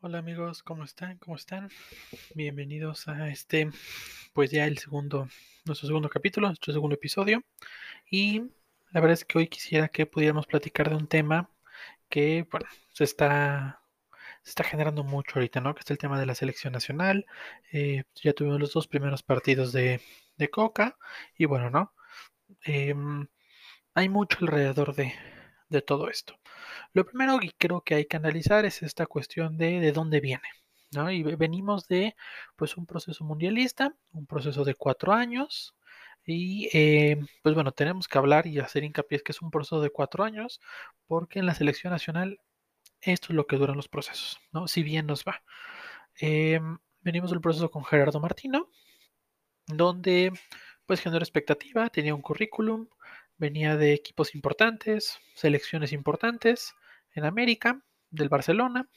Hola amigos, ¿cómo están? ¿Cómo están? Bienvenidos a este, pues ya el segundo, nuestro segundo capítulo, nuestro segundo episodio. Y la verdad es que hoy quisiera que pudiéramos platicar de un tema que, bueno, se está, se está generando mucho ahorita, ¿no? Que es el tema de la selección nacional. Eh, ya tuvimos los dos primeros partidos de, de Coca y bueno, ¿no? Em, hay mucho alrededor de, de todo esto. Lo primero que creo que hay que analizar es esta cuestión de de dónde viene. ¿no? Y venimos de pues un proceso mundialista, un proceso de cuatro años. Y eh, pues bueno, tenemos que hablar y hacer hincapié que es un proceso de cuatro años, porque en la selección nacional esto es lo que duran los procesos, ¿no? Si bien nos va. Eh, venimos del proceso con Gerardo Martino, donde pues generó expectativa, tenía un currículum, venía de equipos importantes, selecciones importantes en América, del Barcelona,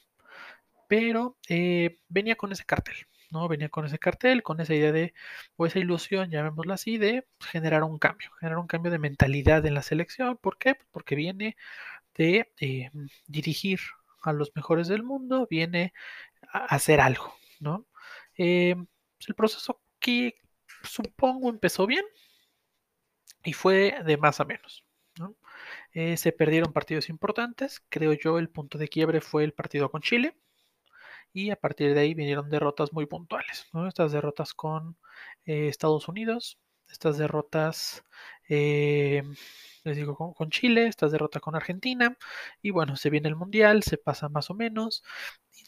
pero eh, venía con ese cartel, ¿no? Venía con ese cartel, con esa idea de, o esa ilusión, llamémosla así, de generar un cambio, generar un cambio de mentalidad en la selección. ¿Por qué? Porque viene de eh, dirigir a los mejores del mundo, viene a hacer algo, ¿no? Eh, el proceso que supongo empezó bien, y fue de más a menos. ¿no? Eh, se perdieron partidos importantes. Creo yo el punto de quiebre fue el partido con Chile. Y a partir de ahí vinieron derrotas muy puntuales. Estas derrotas con eh, Estados Unidos, estas derrotas eh, les digo, con, Chile, estas derrotas con Argentina, y bueno, se viene el Mundial, se pasa más o menos,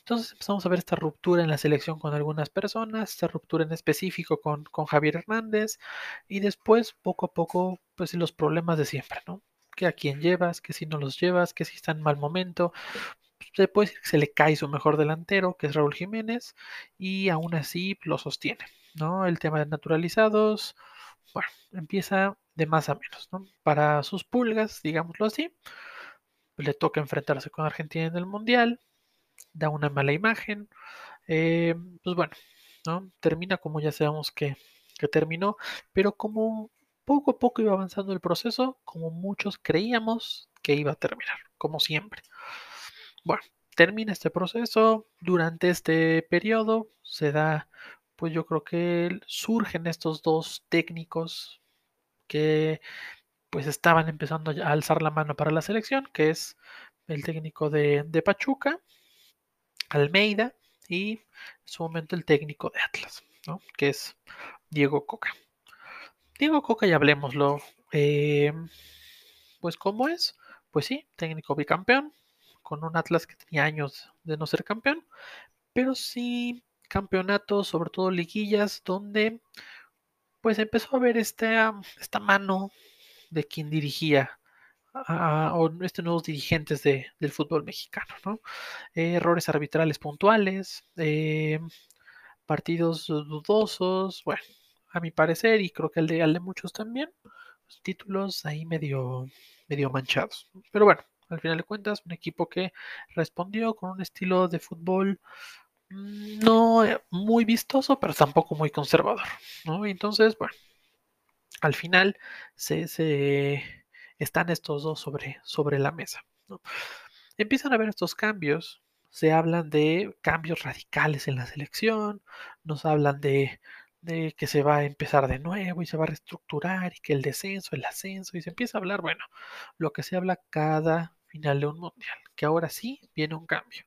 entonces empezamos a ver esta ruptura en la selección con algunas personas, esta ruptura en específico con, con Javier Hernández, y después, poco a poco, pues los problemas de siempre, ¿no? Que a quién llevas, que si no los llevas, que si está en mal momento, se puede decir que se le cae su mejor delantero, que es Raúl Jiménez, y aún así lo sostiene, ¿no? El tema de naturalizados, bueno, empieza de más a menos, ¿no? Para sus pulgas, digámoslo así, le toca enfrentarse con Argentina en el Mundial, da una mala imagen, eh, pues bueno, ¿no? Termina como ya sabemos que, que terminó, pero como poco a poco iba avanzando el proceso, como muchos creíamos que iba a terminar, como siempre. Bueno, termina este proceso, durante este periodo se da pues yo creo que surgen estos dos técnicos que pues estaban empezando a alzar la mano para la selección, que es el técnico de, de Pachuca, Almeida, y en su momento el técnico de Atlas, ¿no? que es Diego Coca. Diego Coca, ya hablemoslo, eh, pues ¿cómo es? Pues sí, técnico bicampeón, con un Atlas que tenía años de no ser campeón, pero sí campeonatos, sobre todo liguillas, donde pues empezó a ver esta, esta mano de quien dirigía o estos nuevos dirigentes de, del fútbol mexicano, ¿no? Eh, errores arbitrales puntuales, eh, partidos dudosos, bueno, a mi parecer, y creo que al de, al de muchos también, los títulos ahí medio, medio manchados. Pero bueno, al final de cuentas, un equipo que respondió con un estilo de fútbol no muy vistoso, pero tampoco muy conservador. Entonces, bueno, al final se, se están estos dos sobre, sobre la mesa. Empiezan a ver estos cambios, se hablan de cambios radicales en la selección, nos hablan de, de que se va a empezar de nuevo y se va a reestructurar y que el descenso, el ascenso, y se empieza a hablar, bueno, lo que se habla cada final de un mundial, que ahora sí viene un cambio.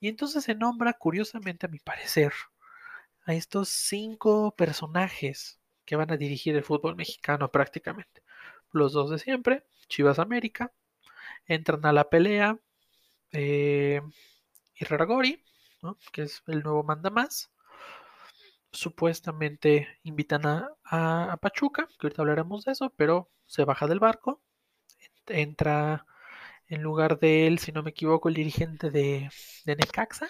Y entonces se nombra, curiosamente a mi parecer, a estos cinco personajes que van a dirigir el fútbol mexicano prácticamente. Los dos de siempre, Chivas América, entran a la pelea eh, Irraragori, que es el nuevo mandamás. Supuestamente invitan a, a, a, Pachuca, que ahorita hablaremos de eso, pero se baja del barco, entra en lugar de él, si no me equivoco, el dirigente de, de Necaxa,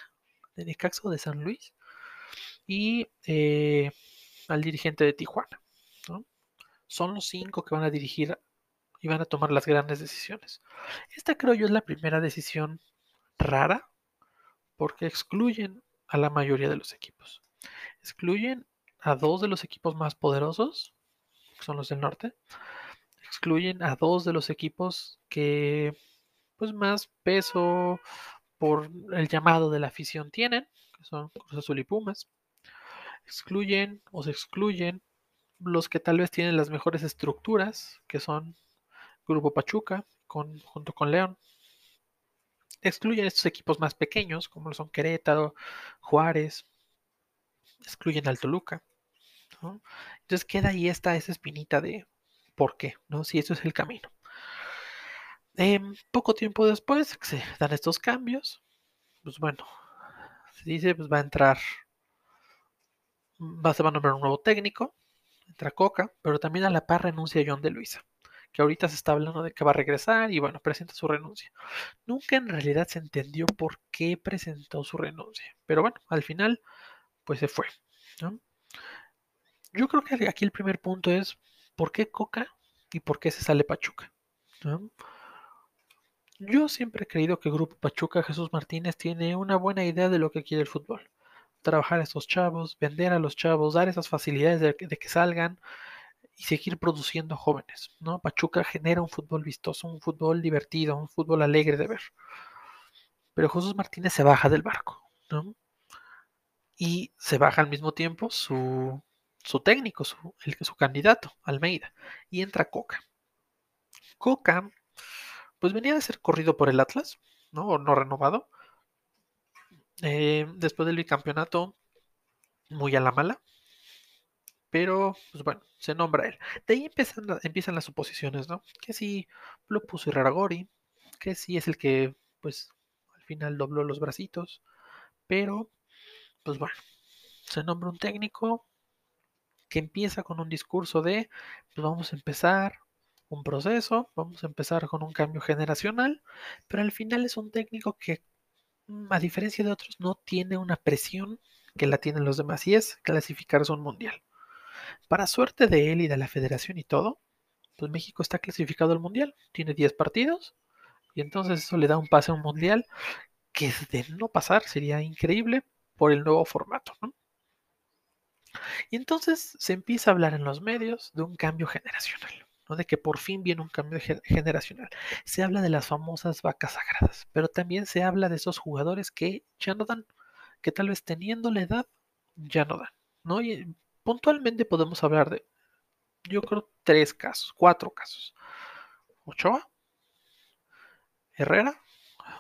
de Necaxa o de San Luis, y eh, al dirigente de Tijuana. Son los cinco que van a dirigir y van a tomar las grandes decisiones. Esta creo yo es la primera decisión rara porque excluyen a la mayoría de los equipos. Excluyen a dos de los equipos más poderosos, que son los del norte. Excluyen a dos de los equipos que pues más peso por el llamado de la afición tienen, que son Cruz Azul y Pumas. Excluyen o se excluyen los que tal vez tienen las mejores estructuras, que son Grupo Pachuca, con, junto con León. Excluyen estos equipos más pequeños, como son Querétaro, Juárez. Excluyen al Toluca. Entonces queda ahí esta esa espinita de por qué, ¿no? Si eso es el camino. Em, poco tiempo después se dan estos cambios. Pues bueno, se dice, pues va a entrar, va, se va a nombrar un nuevo técnico, entra Coca, pero también a la par renuncia John de Luisa, que ahorita se está hablando de que va a regresar y bueno, presenta su renuncia. Nunca en realidad se entendió por qué presentó su renuncia, pero bueno, al final, pues se fue. Yo creo que aquí el primer punto es por qué Coca y por qué se sale Pachuca. Yo siempre he creído que el Grupo Pachuca Jesús Martínez tiene una buena idea de lo que quiere el fútbol. Trabajar a esos chavos, vender a los chavos, dar esas facilidades de que, de que salgan y seguir produciendo jóvenes. ¿no? Pachuca genera un fútbol vistoso, un fútbol divertido, un fútbol alegre de ver. Pero Jesús Martínez se baja del barco. ¿no? Y se baja al mismo tiempo su, su técnico, su, el, su candidato, Almeida, y entra Coca. Coca, pues venía de ser corrido por el Atlas, ¿no? O no renovado. Eh, después del bicampeonato, muy a la mala. Pero, pues bueno, se nombra él. De ahí empiezan, empiezan las suposiciones, ¿no? Que si lo puso Iraragori, que si es el que, pues, al final dobló los bracitos. Pero, pues bueno, se nombra un técnico, que empieza con un discurso de, pues vamos a empezar un proceso, vamos a empezar con un cambio generacional, pero al final es un técnico que, a diferencia de otros, no tiene una presión que la tienen los demás y es clasificarse a un mundial. Para suerte de él y de la federación y todo, pues México está clasificado al mundial, tiene 10 partidos y entonces eso le da un pase a un mundial que de no pasar sería increíble por el nuevo formato. Y entonces se empieza a hablar en los medios de un cambio generacional, de que por fin viene un cambio generacional. Se habla de las famosas vacas sagradas, pero también se habla de esos jugadores que ya no dan, que tal vez teniendo la edad ya no dan. ¿no? Y puntualmente podemos hablar de, yo creo, tres casos, cuatro casos. Ochoa, Herrera,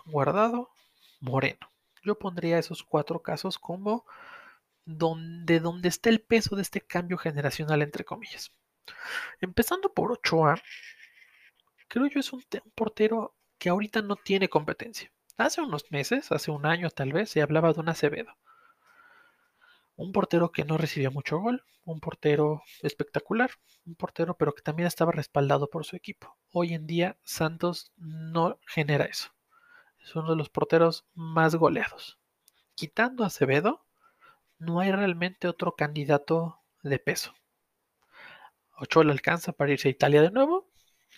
Guardado, Moreno. Yo pondría esos cuatro casos como donde, donde está el peso de este cambio generacional, entre comillas. Empezando por Ochoa, creo yo es un, portero que ahorita no tiene competencia. Hace unos meses, hace un año tal vez, se hablaba de un Acevedo. Un portero que no recibía mucho gol, un portero espectacular, un portero pero que también estaba respaldado por su equipo. Hoy en día Santos no genera eso. Es uno de los porteros más goleados. Quitando a Acevedo, no hay realmente otro candidato de peso. Ochoa le alcanza para irse a Italia de nuevo.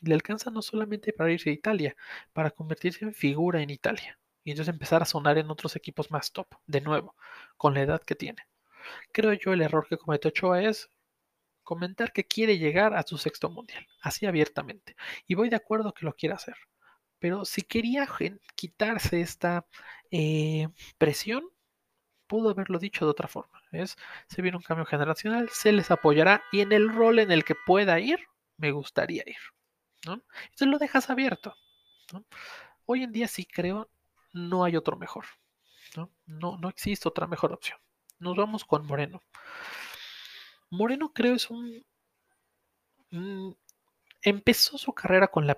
Le alcanza no solamente para irse a Italia, para convertirse en figura en Italia. Y entonces empezar a sonar en otros equipos más top, de nuevo, con la edad que tiene. Creo yo el error que comete Ochoa es comentar que quiere llegar a su sexto mundial, así abiertamente. Y voy de acuerdo que lo quiere hacer. Pero si quería quitarse esta eh, presión, pudo haberlo dicho de otra forma. Es, se viene un cambio generacional, se les apoyará y en el rol en el que pueda ir, me gustaría ir. ¿no? Entonces lo dejas abierto. Hoy en día sí creo, no hay otro mejor. ¿no? No, no existe otra mejor opción. Nos vamos con Moreno. Moreno creo es un... Mm, empezó su carrera con la,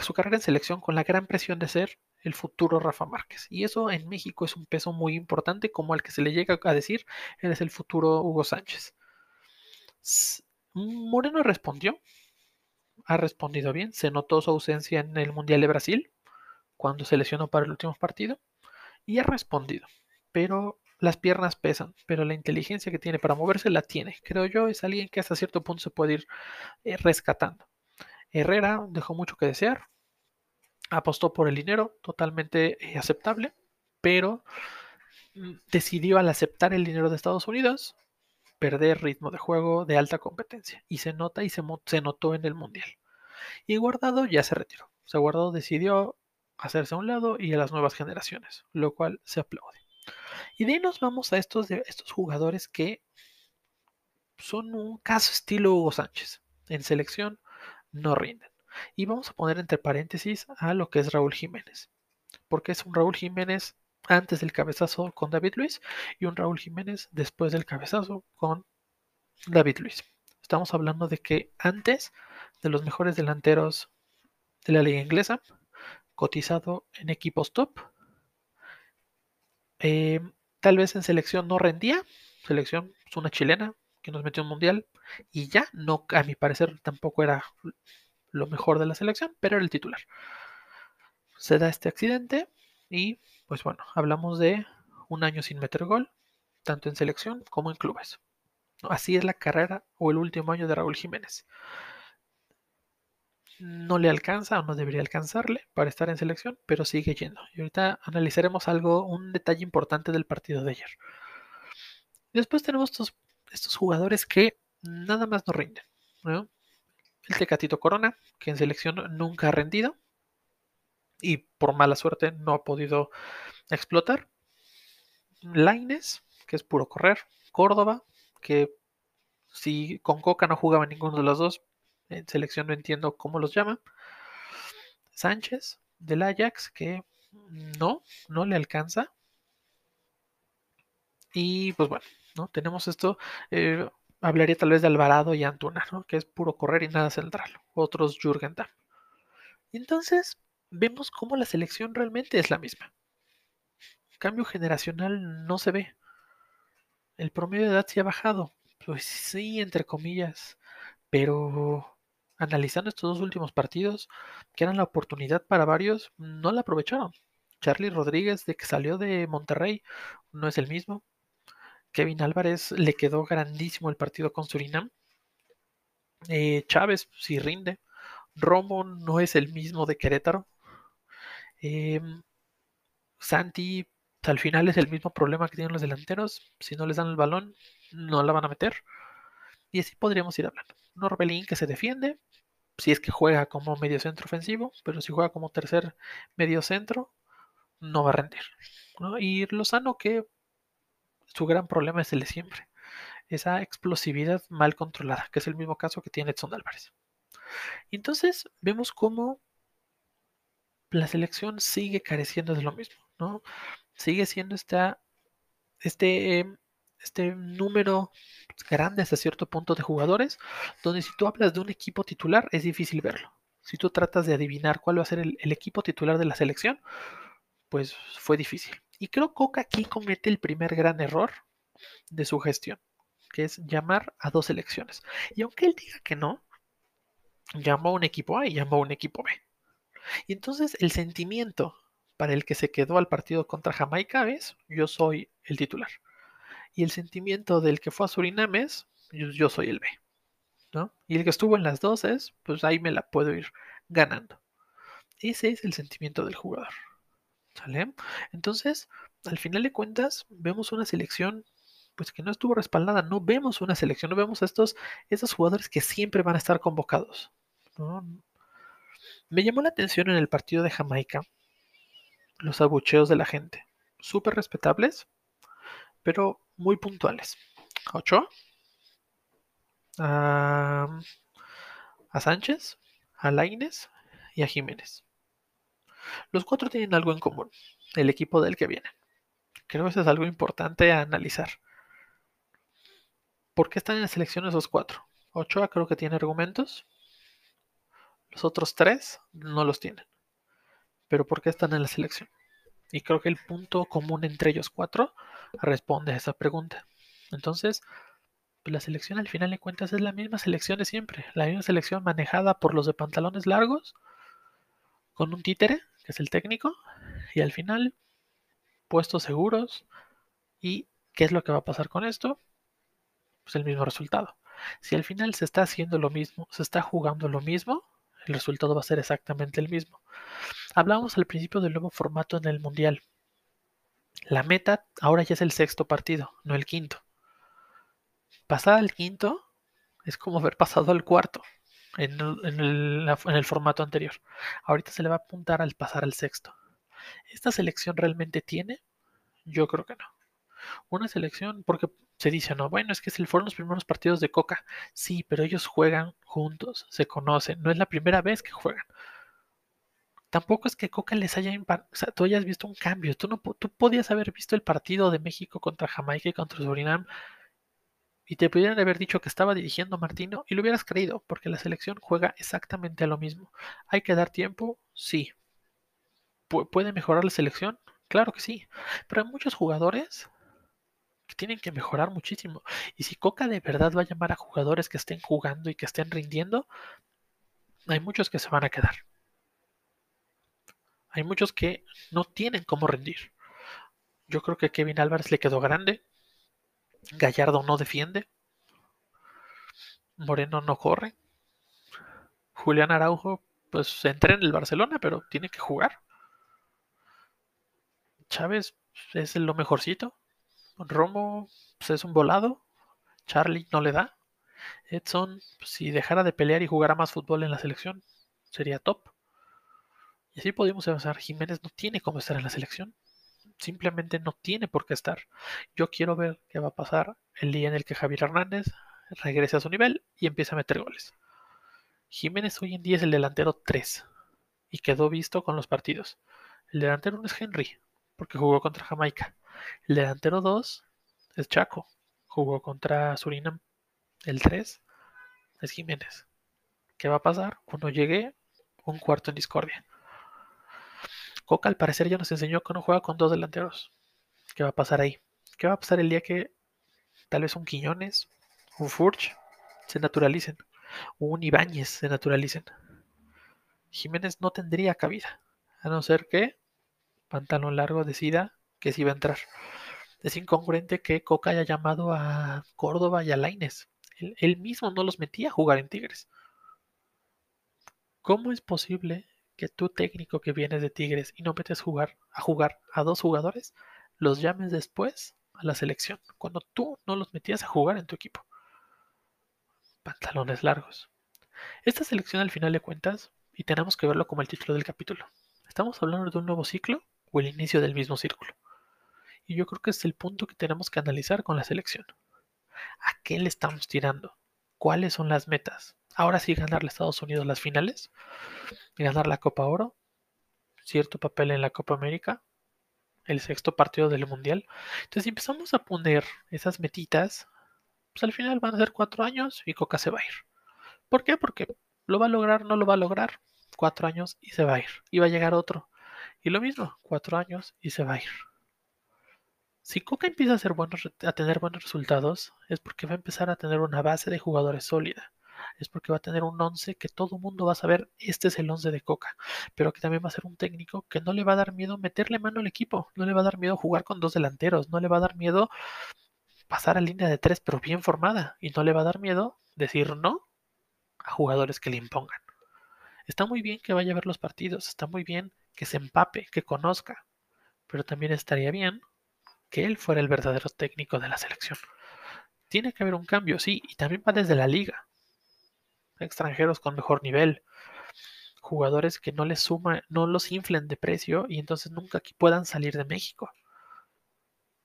su carrera en selección con la gran presión de ser el futuro Rafa Márquez. Y eso en México es un peso muy importante, como al que se le llega a decir, él es el futuro Hugo Sánchez. Moreno respondió, ha respondido bien, se notó su ausencia en el Mundial de Brasil, cuando se lesionó para el último partido, y ha respondido, pero las piernas pesan, pero la inteligencia que tiene para moverse la tiene. Creo yo, es alguien que hasta cierto punto se puede ir eh, rescatando. Herrera dejó mucho que desear, apostó por el dinero, totalmente eh, aceptable, pero mm, decidió al aceptar el dinero de Estados Unidos perder ritmo de juego de alta competencia y se nota y se, se notó en el mundial. Y Guardado ya se retiró. O sea, Guardado decidió hacerse a un lado y a las nuevas generaciones, lo cual se aplaude. Y de ahí nos vamos a estos, estos jugadores que son un caso estilo Hugo Sánchez. En selección no rinden. Y vamos a poner entre paréntesis a lo que es Raúl Jiménez. Porque es un Raúl Jiménez antes del cabezazo con David Luis y un Raúl Jiménez después del cabezazo con David Luis. Estamos hablando de que antes de los mejores delanteros de la liga inglesa, cotizado en equipos top, eh, tal vez en selección no rendía, selección es una chilena que nos metió un mundial y ya no, a mi parecer tampoco era lo mejor de la selección, pero era el titular. Se da este accidente y pues bueno, hablamos de un año sin meter gol, tanto en selección como en clubes. Así es la carrera o el último año de Raúl Jiménez. No le alcanza o no debería alcanzarle para estar en selección, pero sigue yendo. Y ahorita analizaremos algo, un detalle importante del partido de ayer. Después tenemos estos, jugadores que nada más no rinden. El Tecatito Corona, que en selección nunca ha rendido y por mala suerte no ha podido explotar. Laines, que es puro correr. Córdoba, que si con Coca no jugaba ninguno de los dos, en selección no entiendo cómo los llama. Sánchez, del Ajax, que no, no le alcanza. Y pues bueno, ¿no? Tenemos esto. Eh, hablaría tal vez de Alvarado y Antuna, ¿no? Que es puro correr y nada central. Otros Jürgen Damm. Entonces, vemos cómo la selección realmente es la misma. Cambio generacional no se ve. El promedio de edad se ha bajado. Pues sí, entre comillas. Pero analizando estos dos últimos partidos, que eran la oportunidad para varios, no la aprovecharon. Charlie Rodríguez, de que salió de Monterrey, no es el mismo. Kevin Álvarez le quedó grandísimo el partido con Surinam. Eh, Chávez sí rinde. Romo no es el mismo de Querétaro. Em, Santi al final es el mismo problema que tienen los delanteros. Si no les dan el balón, no la van a meter. Y así podríamos ir hablando. Norbelín que se defiende, si es que juega como medio centro ofensivo, pero si juega como tercer medio centro, no va a rendir. Y Lozano que su gran problema es el de siempre. Esa explosividad mal controlada, que es el mismo caso que tiene Edson Álvarez. Entonces vemos cómo la selección sigue careciendo de lo mismo, ¿no? Sigue siendo esta, este, este número grande hasta cierto punto de jugadores, donde si tú hablas de un equipo titular es difícil verlo. Si tú tratas de adivinar cuál va a ser el equipo titular de la selección, pues fue difícil. Y creo que Coca aquí comete el primer gran error de su gestión, que es llamar a dos selecciones. Y aunque él diga que no, llamó a un equipo A y llamó a un equipo B. Y entonces el sentimiento para el que se quedó al partido contra Jamaica es yo soy el titular. Y el sentimiento del que fue a Surinam es yo, soy el B. ¿no? Y el que estuvo en las dos es pues ahí me la puedo ir ganando. Ese es el sentimiento del jugador. ¿Sale? Entonces, al final de cuentas, vemos una selección pues que no estuvo respaldada, no vemos una selección, no vemos a estos, estos jugadores que siempre van a estar convocados. Me llamó la atención en el partido de Jamaica los abucheos de la gente, súper respetables, pero muy puntuales. Ochoa, a, a Sánchez, a Laines y a Jiménez. Los cuatro tienen algo en común, el equipo del que viene. Creo que eso es algo importante a analizar. ¿Por qué están en la selección esos cuatro? Ochoa creo que tiene argumentos. Los otros tres no los tienen. Pero ¿por qué están en la selección? Y creo que el punto común entre ellos cuatro responde a esa pregunta. Entonces, la selección al final de cuentas es la misma selección de siempre. La misma selección manejada por los de pantalones largos, con un títere, que es el técnico, y al final, puestos seguros. ¿Y qué es lo que va a pasar con esto? pues el mismo resultado. Si al final se está haciendo lo mismo, se está jugando lo mismo, el resultado va a ser exactamente el mismo. Hablábamos al principio del nuevo formato en el Mundial. La meta ahora ya es el sexto partido, no el quinto. Pasar al quinto es como haber pasado al cuarto. En el, formato anterior. Ahorita se le va a apuntar al pasar al sexto. ¿Esta selección realmente tiene? Yo creo que no. Una selección, porque se dice, no, bueno, es que fueron los primeros partidos de Coca. Sí, pero ellos juegan juntos, se conocen, no es la primera vez que juegan. Tampoco es que Coca les haya o sea, tú hayas visto un cambio. Tú, no, tú podías haber visto el partido de México contra Jamaica y contra Surinam y te pudieran haber dicho que estaba dirigiendo Martino y lo hubieras creído, porque la selección juega exactamente a lo mismo. ¿Hay que dar tiempo? Sí. ¿Puede mejorar la selección? Claro que sí. Pero hay muchos jugadores que tienen que mejorar muchísimo. Y si Coca de verdad va a llamar a jugadores que estén jugando y que estén rindiendo, hay muchos que se van a quedar. Hay muchos que no tienen cómo rendir. Yo creo que Kevin Álvarez le quedó grande, Gallardo no defiende. Moreno no corre. Julián Araujo, pues entra en el Barcelona, pero tiene que jugar. Chávez es lo mejorcito. Romo pues, es un volado. Charlie no le da. Edson, si dejara de pelear y jugara más fútbol en la selección, sería top. Y así podemos avanzar. Jiménez no tiene cómo estar en la selección simplemente no tiene por qué estar. Yo quiero ver qué va a pasar el día en el que Javier Hernández regrese a su nivel y empiece a meter goles. Jiménez hoy en día es el delantero 3 y quedó visto con los partidos. El delantero 1 es Henry, porque jugó contra Jamaica. El delantero 2 es Chaco, jugó contra Surinam. El 3 es Jiménez. ¿Qué va a pasar cuando llegue un cuarto en discordia? Coca al parecer ya nos enseñó que no juega con dos delanteros. ¿Qué va a pasar ahí? ¿Qué va a pasar el día que tal vez un Quiñones, un Furch se naturalicen? O un Ibáñez se naturalicen. Jiménez no tendría cabida. A no ser que Pantalón Largo decida que sí va a entrar. Es incongruente que Coca haya llamado a Córdoba y a Laines. Él, él mismo no los metía a jugar en Tigres. ¿Cómo es posible que tú técnico que vienes de Tigres y no metes jugar, a jugar a dos jugadores, los llames después a la selección, cuando tú no los metías a jugar en tu equipo. Pantalones largos. Esta selección al final de cuentas, y tenemos que verlo como el título del capítulo, ¿estamos hablando de un nuevo ciclo o el inicio del mismo círculo? Y yo creo que es el punto que tenemos que analizar con la selección. ¿A qué le estamos tirando? ¿Cuáles son las metas? Ahora sí ganarle a Estados Unidos las finales, ganar la Copa Oro, cierto papel en la Copa América, el sexto partido del Mundial. Entonces, si empezamos a poner esas metitas, pues al final van a ser cuatro años y Coca se va a ir. ¿Por qué? Porque lo va a lograr, no lo va a lograr. Cuatro años y se va a ir. Y va a llegar otro. Y lo mismo, cuatro años y se va a ir. Si Coca empieza a, ser buenos, a tener buenos resultados, es porque va a empezar a tener una base de jugadores sólida es porque va a tener un 11 que todo mundo va a saber, este es el 11 de Coca, pero que también va a ser un técnico que no le va a dar miedo meterle mano al equipo, no le va a dar miedo jugar con dos delanteros, no le va a dar miedo pasar a línea de tres, pero bien formada, y no le va a dar miedo decir no a jugadores que le impongan. Está muy bien que vaya a ver los partidos, está muy bien que se empape, que conozca, pero también estaría bien que él fuera el verdadero técnico de la selección. Tiene que haber un cambio, sí, y también va desde la liga extranjeros con mejor nivel, jugadores que no les suman, no los inflen de precio y entonces nunca puedan salir de México.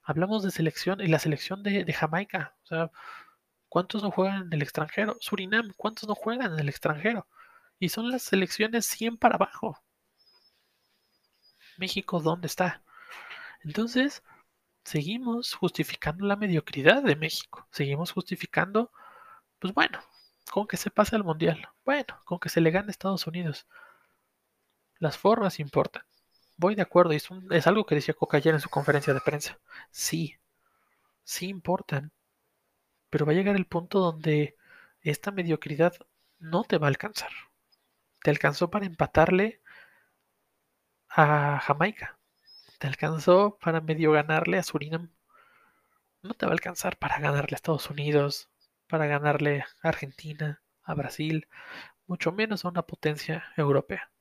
Hablamos de selección y la selección de, de Jamaica, o sea, ¿cuántos no juegan en el extranjero? Surinam, ¿cuántos no juegan en el extranjero? Y son las selecciones 100 para abajo. México, ¿dónde está? Entonces, seguimos justificando la mediocridad de México. Seguimos justificando, pues bueno, con que se pase al mundial. Bueno, con que se le gane a Estados Unidos. Las formas importan. Voy de acuerdo, es, es algo que decía Coca ayer en su conferencia de prensa. Sí, sí importan. Pero va a llegar el punto donde esta mediocridad no te va a alcanzar. Te alcanzó para empatarle a Jamaica. Te alcanzó para medio ganarle a Surinam. No te va a alcanzar para ganarle a Estados Unidos, para ganarle a Argentina, a Brasil, mucho menos a una potencia europea.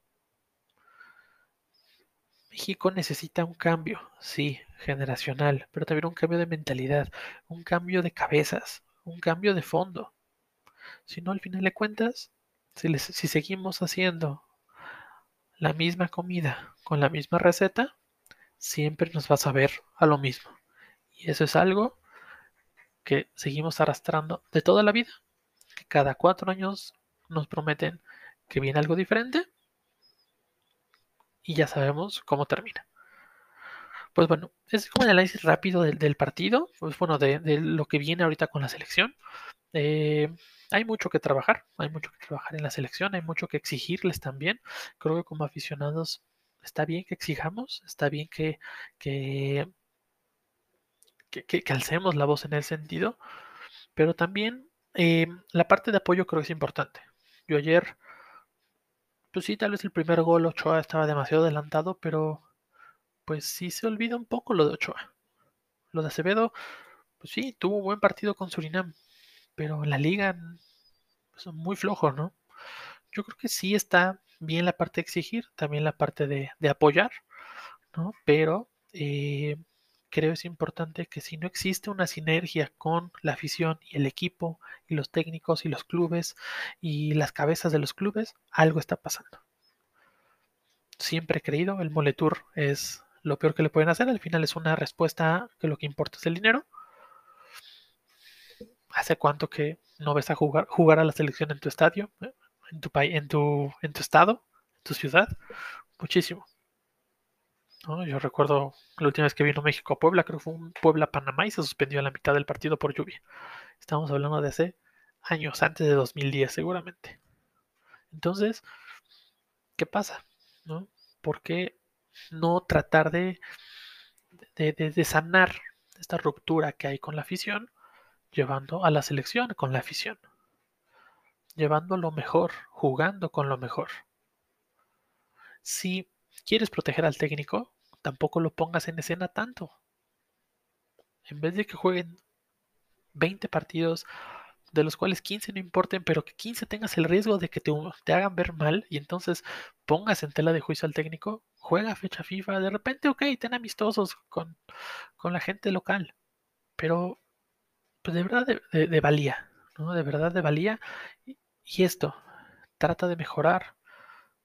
México necesita un cambio, sí, generacional, pero también un cambio de mentalidad, un cambio de cabezas, un cambio de fondo. Si no, al final de cuentas, Si, si seguimos haciendo la misma comida con la misma receta, siempre nos va a saber a lo mismo. Y eso es algo que seguimos arrastrando de toda la vida. Que cada cuatro años nos prometen que viene algo diferente y ya sabemos cómo termina. Pues bueno, es como el análisis rápido del, partido, pues bueno, de, lo que viene ahorita con la selección. Eh, hay mucho que trabajar, hay mucho que trabajar en la selección, hay mucho que exigirles también. Creo que como aficionados está bien que exijamos, está bien que, que, que, alcemos la voz en ese sentido, pero también eh, la parte de apoyo creo que es importante. Yo ayer, pues sí, tal vez el primer gol Ochoa estaba demasiado adelantado, pero pues sí se olvida un poco lo de Ochoa. Lo de Acevedo, pues sí, tuvo un buen partido con Surinam, pero la liga pues, muy flojos, ¿no? Yo creo que sí está bien la parte de exigir, también la parte de, apoyar, ¿no? Pero eh, creo es importante que si no existe una sinergia con la afición y el equipo y los técnicos y los clubes y las cabezas de los clubes, algo está pasando. Siempre he creído, el Moletour es lo peor que le pueden hacer, al final es una respuesta que lo que importa es el dinero. ¿Hace cuánto que no ves a jugar, jugar a la selección en tu estadio, en tu, en tu, en tu estado, en tu ciudad? Muchísimo. Yo recuerdo la última vez que vino México a Puebla, creo que fue un Puebla-Panamá y se suspendió a la mitad del partido por lluvia. Estamos hablando de hace años, antes de 2010 seguramente. Entonces, ¿qué pasa? ¿No? ¿Por qué no tratar de, de, de, sanar esta ruptura que hay con la afición, llevando a la selección con la afición? Llevando lo mejor, jugando con lo mejor. Si quieres proteger al técnico, tampoco lo pongas en escena tanto. En vez de que jueguen 20 partidos, de los cuales 15 no importen, pero que 15 tengas el riesgo de que te, te, hagan ver mal y entonces pongas en tela de juicio al técnico, juega fecha FIFA, de repente, ok, ten amistosos con, la gente local, pero pues de verdad de, valía, ¿no? De verdad de valía. y esto, trata de mejorar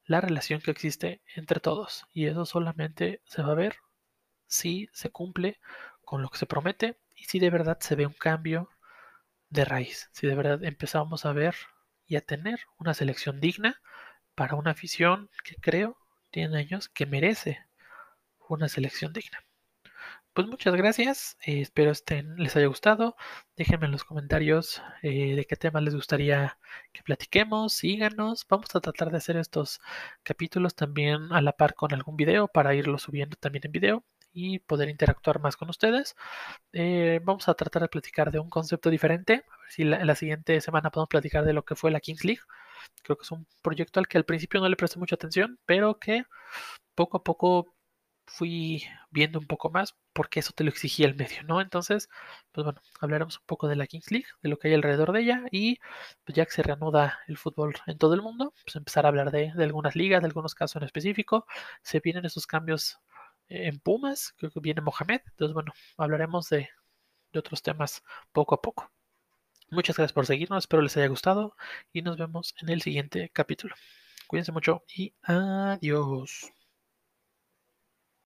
la relación que existe entre todos. Y eso solamente se va a ver si se cumple con lo que se promete y si de verdad se ve un cambio de raíz, si de verdad empezamos a ver y a tener una selección digna para una afición que creo tiene años que merece una selección digna. Pues muchas gracias, eh, espero estén, les haya gustado. Déjenme en los comentarios eh, de qué tema les gustaría que platiquemos, síganos. Vamos a tratar de hacer estos capítulos también a la par con algún video para irlo subiendo también en video y poder interactuar más con ustedes. Eh, vamos a tratar de platicar de un concepto diferente. A ver si la, la siguiente semana podemos platicar de lo que fue la Kings League. Creo que es un proyecto al que al principio no le presté mucha atención, pero que poco a poco fui viendo un poco más porque eso te lo exigía el medio, ¿no? Entonces, pues bueno, hablaremos un poco de la Kings League, de lo que hay alrededor de ella y pues ya que se reanuda el fútbol en todo el mundo, pues empezar a hablar de, algunas ligas, de algunos casos en específico. Se vienen esos cambios en Pumas, creo que viene Mohamed, entonces bueno, hablaremos de, de otros temas poco a poco. Muchas gracias por seguirnos, espero les haya gustado y nos vemos en el siguiente capítulo. Cuídense mucho y adiós.